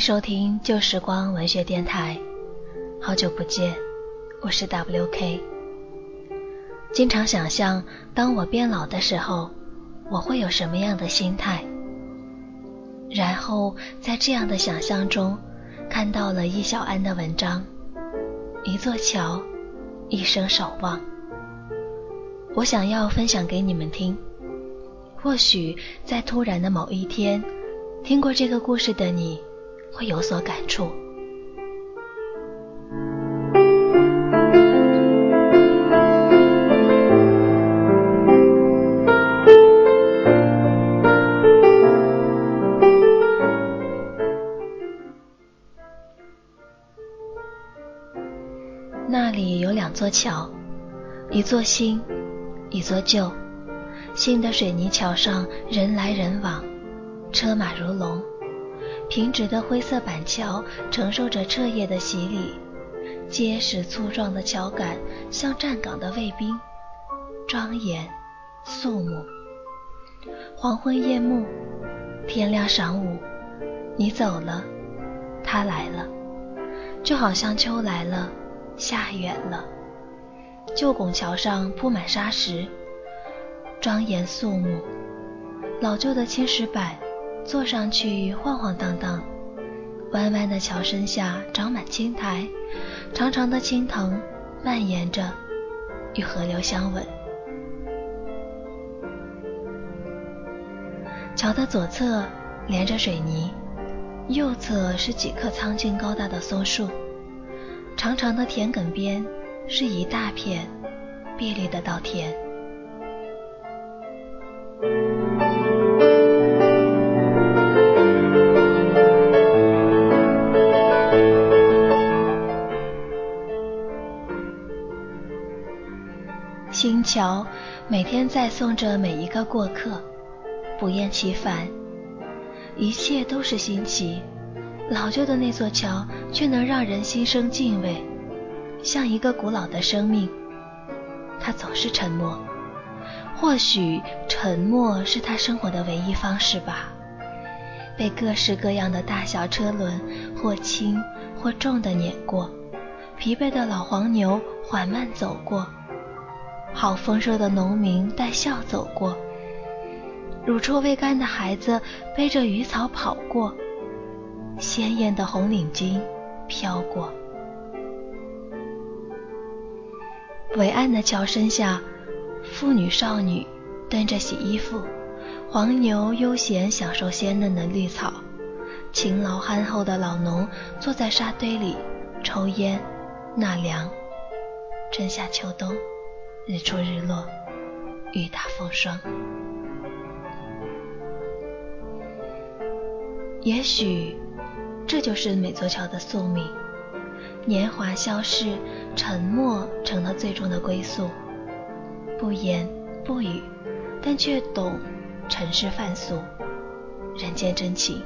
收听旧时光文学电台，好久不见，我是 WK。经常想象，当我变老的时候，我会有什么样的心态？然后在这样的想象中，看到了易小安的文章《一座桥，一生守望》。我想要分享给你们听。或许在突然的某一天，听过这个故事的你，会有所感触。那里有两座桥，一座新，一座旧。新的水泥桥上人来人往，车马如龙；平直的灰色板桥承受着彻夜的洗礼，结实粗壮的桥杆像站岗的卫兵，庄严肃穆。黄昏夜幕，天亮晌午，你走了，他来了，就好像秋来了，夏远了。旧拱桥上铺满沙石。庄严肃穆，老旧的青石板坐上去晃晃荡荡，弯弯的桥身下长满青苔，长长的青藤蔓延着，与河流相吻。桥的左侧连着水泥，右侧是几棵苍劲高大的松树，长长的田埂边是一大片碧绿的稻田。桥每天在送着每一个过客，不厌其烦。一切都是新奇，老旧的那座桥却能让人心生敬畏，像一个古老的生命。它总是沉默。或许沉默是他生活的唯一方式吧。被各式各样的大小车轮或轻或重的碾过，疲惫的老黄牛缓慢走过，好丰收的农民带笑走过，乳臭未干的孩子背着鱼草跑过，鲜艳的红领巾飘过，伟岸的桥身下。妇女少女蹲着洗衣服，黄牛悠闲享受鲜嫩的绿草，勤劳憨厚的老农坐在沙堆里抽烟纳凉。春夏秋冬，日出日落，雨打风霜。也许这就是每座桥的宿命：年华消逝，沉默成了最终的归宿。不言不语，但却懂尘世凡俗，人间真情。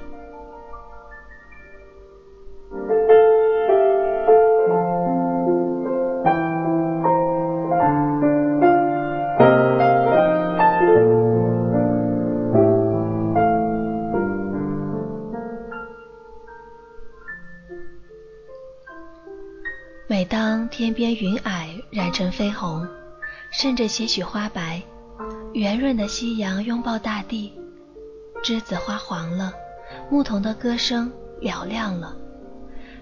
成绯红。渗着些许花白，圆润的夕阳拥抱大地，栀子花黄了，牧童的歌声嘹亮了，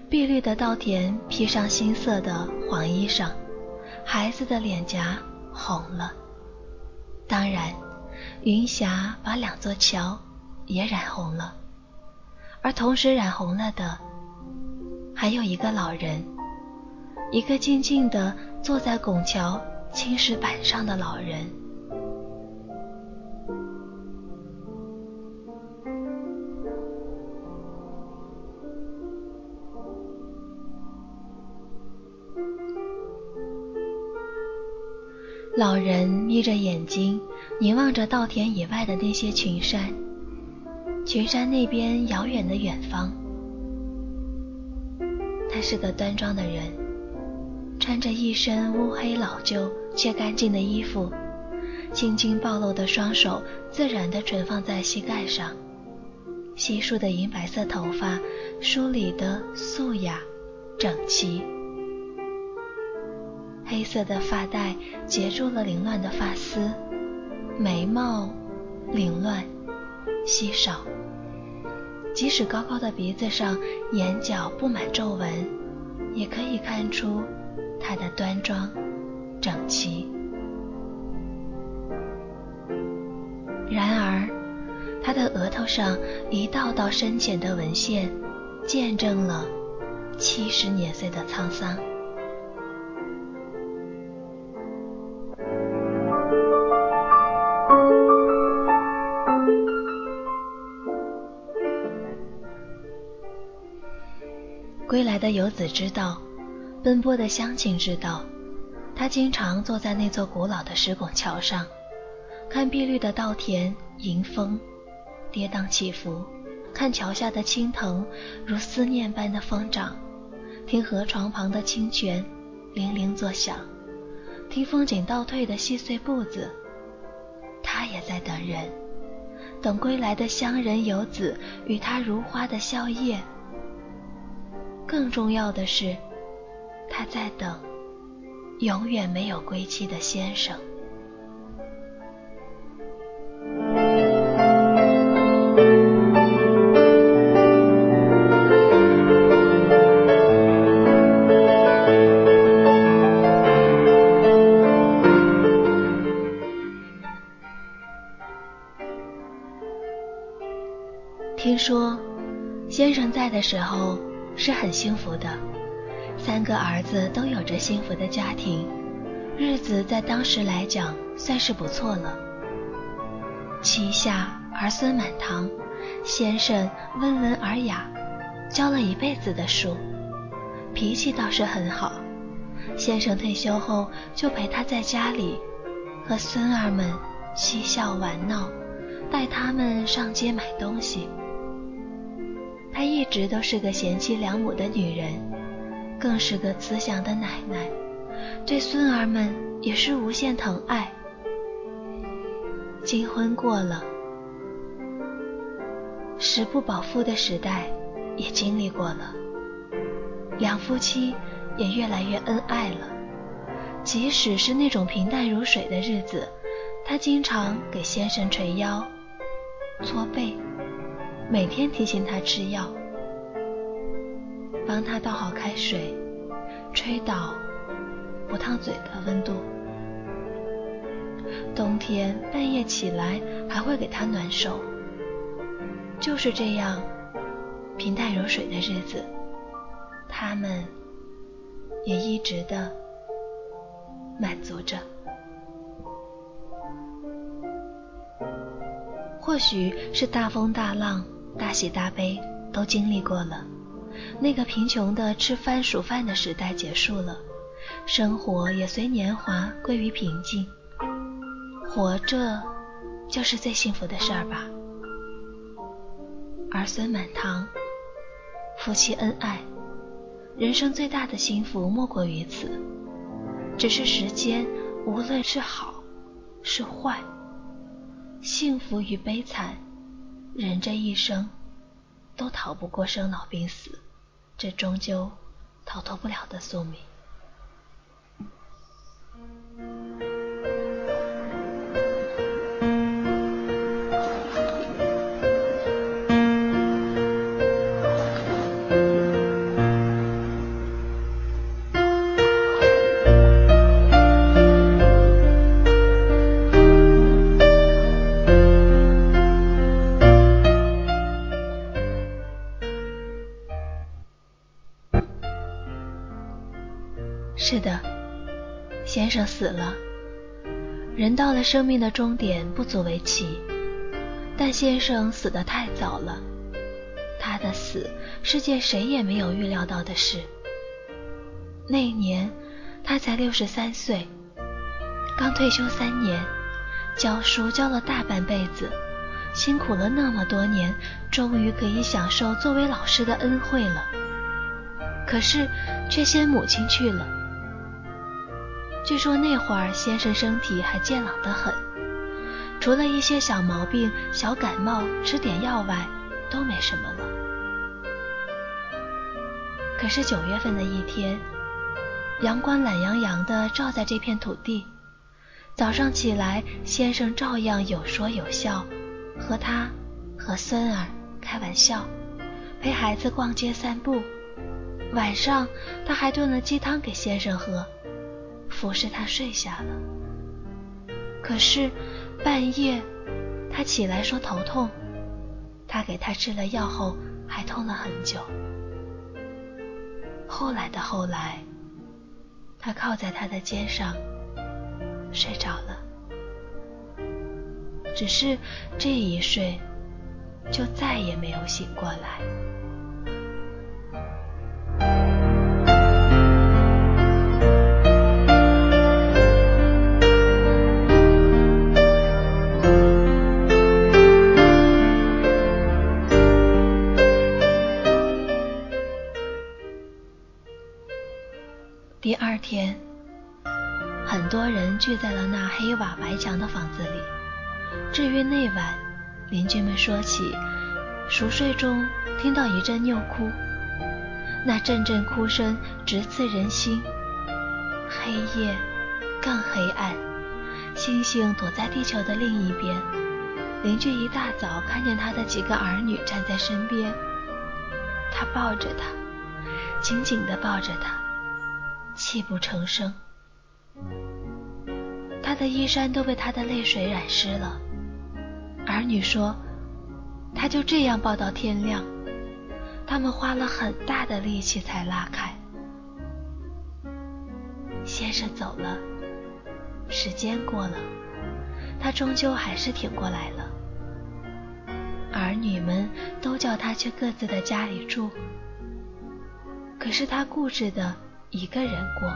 碧绿的稻田披上新色的黄衣裳，孩子的脸颊红了。当然，云霞把两座桥也染红了，而同时染红了的，还有一个老人，一个静静的坐在拱桥。青石板上的老人，老人眯着眼睛凝望着稻田以外的那些群山，群山那边遥远的远方。他是个端庄的人，穿着一身乌黑老旧。却干净的衣服，青筋暴露的双手自然地垂放在膝盖上，稀疏的银白色头发梳理的素雅整齐，黑色的发带结住了凌乱的发丝，眉毛凌乱稀少，即使高高的鼻子上眼角布满皱纹，也可以看出他的端庄整齐。然而，他的额头上一道道深浅的纹线，见证了七十年岁的沧桑。归来的游子知道，奔波的乡亲知道，他经常坐在那座古老的石拱桥上。看碧绿的稻田迎风跌宕起伏，看桥下的青藤如思念般的疯长，听河床旁的清泉铃铃作响，听风景倒退的细碎步子。他也在等人，等归来的乡人游子与他如花的笑靥。更重要的是，他在等永远没有归期的先生。听说，先生在的时候是很幸福的，三个儿子都有着幸福的家庭，日子在当时来讲算是不错了。膝下儿孙满堂，先生温文尔雅，教了一辈子的书，脾气倒是很好。先生退休后就陪他在家里，和孙儿们嬉笑玩闹，带他们上街买东西。她一直都是个贤妻良母的女人，更是个慈祥的奶奶，对孙儿们也是无限疼爱。金婚过了，食不饱腹的时代也经历过了，两夫妻也越来越恩爱了。即使是那种平淡如水的日子，她经常给先生捶腰、搓背。每天提醒他吃药，帮他倒好开水，吹倒不烫嘴的温度。冬天半夜起来还会给他暖手。就是这样平淡如水的日子，他们也一直的满足着。或许是大风大浪。大喜大悲都经历过了，那个贫穷的吃番薯饭的时代结束了，生活也随年华归于平静。活着就是最幸福的事儿吧。儿孙满堂，夫妻恩爱，人生最大的幸福莫过于此。只是时间，无论是好是坏，幸福与悲惨。人这一生，都逃不过生老病死，这终究逃脱不了的宿命。死了。人到了生命的终点，不足为奇。但先生死得太早了，他的死是件谁也没有预料到的事。那年他才六十三岁，刚退休三年，教书教了大半辈子，辛苦了那么多年，终于可以享受作为老师的恩惠了。可是却先母亲去了。据说那会儿先生身体还健朗得很，除了一些小毛病、小感冒吃点药外，都没什么了。可是九月份的一天，阳光懒洋洋地照在这片土地。早上起来，先生照样有说有笑，和他和孙儿开玩笑，陪孩子逛街散步。晚上，他还炖了鸡汤给先生喝，服侍他睡下了。可是半夜，他起来说头痛，他给他吃了药后，还痛了很久。后来的后来，他靠在他的肩上。睡着了，只是这一睡，就再也没有醒过来。第二天。很多人聚在了那黑瓦白墙的房子里。至于那晚，邻居们说起，熟睡中听到一阵拗哭，那阵阵哭声直刺人心。黑夜更黑暗，星星躲在地球的另一边。邻居一大早看见他的几个儿女站在身边，他抱着他，紧紧地抱着他，泣不成声。他的衣衫都被他的泪水染湿了。儿女说，他就这样抱到天亮。他们花了很大的力气才拉开。先生走了，时间过了，他终究还是挺过来了。儿女们都叫他去各自的家里住，可是他固执的一个人过。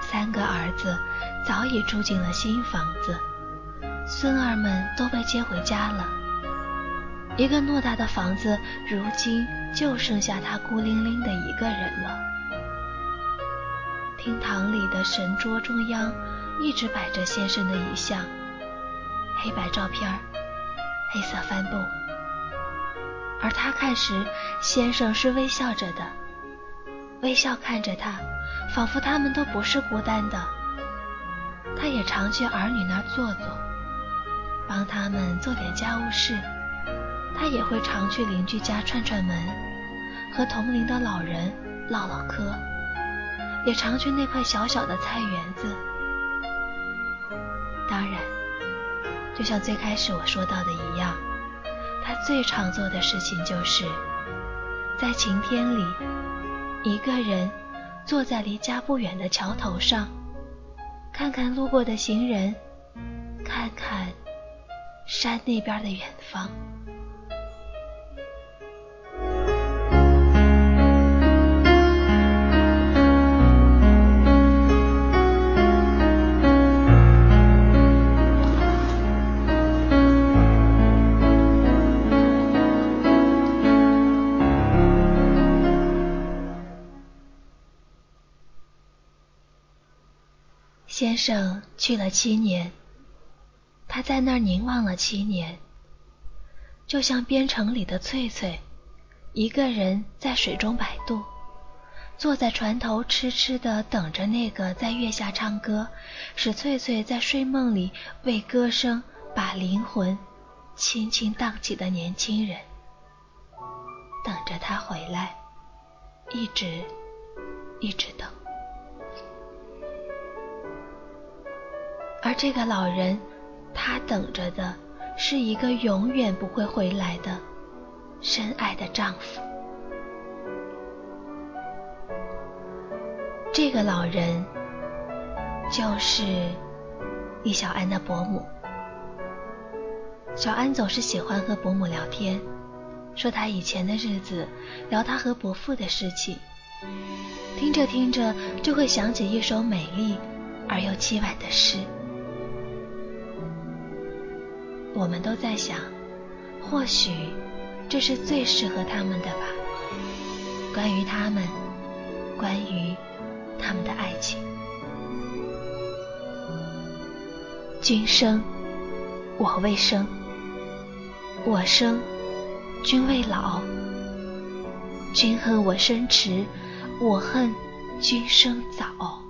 三个儿子早已住进了新房子，孙儿们都被接回家了。一个偌大的房子，如今就剩下他孤零零的一个人了。厅堂里的神桌中央一直摆着先生的遗像，黑白照片，黑色帆布。而他看时，先生是微笑着的，微笑看着他。仿佛他们都不是孤单的，他也常去儿女那儿坐坐，帮他们做点家务事。他也会常去邻居家串串门，和同龄的老人唠唠嗑，也常去那块小小的菜园子。当然，就像最开始我说到的一样，他最常做的事情就是在晴天里一个人。坐在离家不远的桥头上，看看路过的行人，看看山那边的远方。先生去了七年，他在那儿凝望了七年，就像边城里的翠翠，一个人在水中摆渡，坐在船头痴痴地等着那个在月下唱歌，使翠翠在睡梦里为歌声把灵魂轻轻荡起的年轻人，等着他回来，一直一直等。而这个老人，他等着的是一个永远不会回来的深爱的丈夫。这个老人就是李小安的伯母。小安总是喜欢和伯母聊天，说他以前的日子，聊他和伯父的事情。听着听着，就会想起一首美丽而又凄婉的诗。我们都在想，或许这是最适合他们的吧。关于他们，关于他们的爱情。君生，我未生。我生，君未老。君恨我生迟，我恨君生早。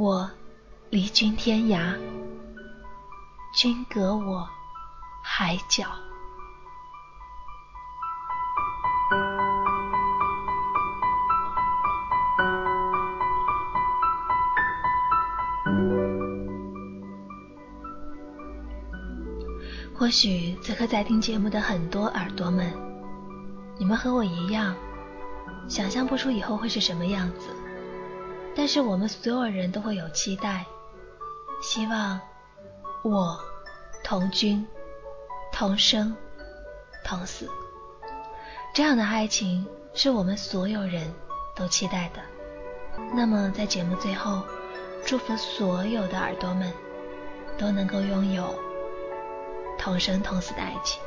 我离君天涯，君隔我海角。或许此刻在听节目的很多耳朵们，你们和我一样，想象不出以后会是什么样子。但是我们所有人都会有期待，希望我同君同生同死，这样的爱情是我们所有人都期待的。那么在节目最后，祝福所有的耳朵们都能够拥有。同生同死的爱情，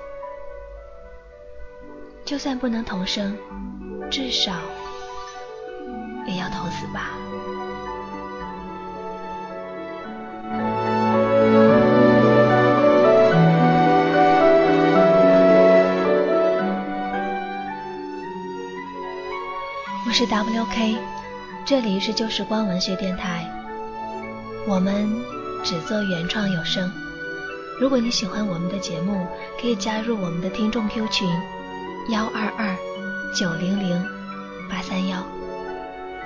就算不能同生，至少也要同死吧。是 WK，这里是旧时光文学电台，我们只做原创有声。如果你喜欢我们的节目，可以加入我们的听众 Q 群幺二二九零零八三幺。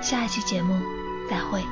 下一期节目再会。